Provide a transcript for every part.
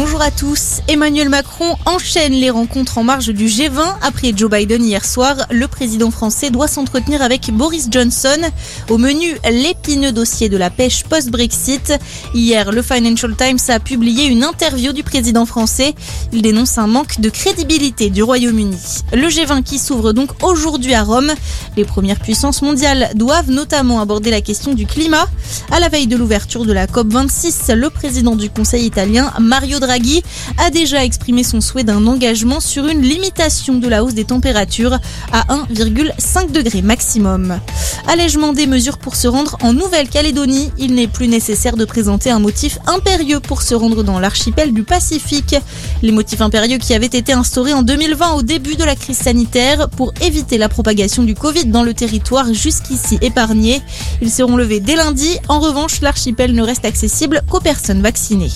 bonjour à tous. Emmanuel Macron enchaîne les rencontres en marge du G20. Après Joe Biden hier soir, le président français doit s'entretenir avec Boris Johnson. Au menu, l'épineux dossier de la pêche post-Brexit. Hier, le Financial Times a publié une interview du président français. Il dénonce un manque de crédibilité du Royaume-Uni. Le G20 qui s'ouvre donc aujourd'hui à Rome. Les premières puissances mondiales doivent notamment aborder la question du climat. À la veille de l'ouverture de la COP26, le président du Conseil italien, Mario Draghi, a déjà exprimé son souhait d'un engagement sur une limitation de la hausse des températures à 1,5 degré maximum. Allègement des mesures pour se rendre en Nouvelle-Calédonie. Il n'est plus nécessaire de présenter un motif impérieux pour se rendre dans l'archipel du Pacifique. Les motifs impérieux qui avaient été instaurés en 2020 au début de la crise sanitaire pour éviter la propagation du Covid dans le territoire jusqu'ici épargné. Ils seront levés dès lundi. En revanche, l'archipel ne reste accessible qu'aux personnes vaccinées.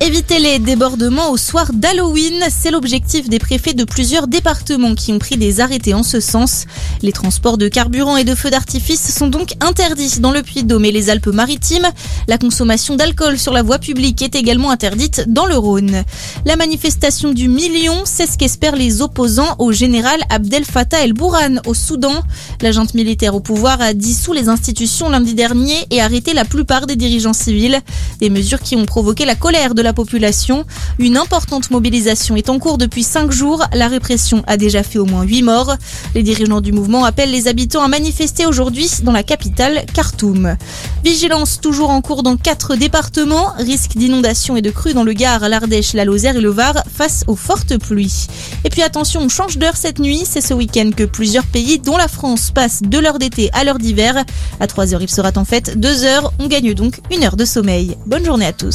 Éviter les débordements au soir d'Halloween, c'est l'objectif des préfets de plusieurs départements qui ont pris des arrêtés en ce sens. Les transports de carburant et de feux d'artifice sont donc interdits dans le Puy-de-Dôme et les Alpes-Maritimes. La consommation d'alcool sur la voie publique est également interdite dans le Rhône. La manifestation du million, c'est ce qu'espèrent les opposants au général Abdel Fattah el-Bourhan au Soudan. L'agent militaire au pouvoir a dissous les institutions lundi dernier et arrêté la plupart des dirigeants civils. Des mesures qui ont provoqué la colère de la population. Une importante mobilisation est en cours depuis cinq jours. La répression a déjà fait au moins huit morts. Les dirigeants du mouvement appellent les habitants à manifester aujourd'hui dans la capitale, Khartoum. Vigilance toujours en cours dans quatre départements. Risque d'inondation et de crues dans le Gard, l'Ardèche, la Lozère et le Var face aux fortes pluies. Et puis attention, on change d'heure cette nuit. C'est ce week-end que plusieurs pays, dont la France, passent de l'heure d'été à l'heure d'hiver. À 3 heures, il sera en fait 2 heures. On gagne donc une heure de sommeil. Bonne journée à tous.